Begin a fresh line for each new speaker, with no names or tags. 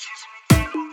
she's you.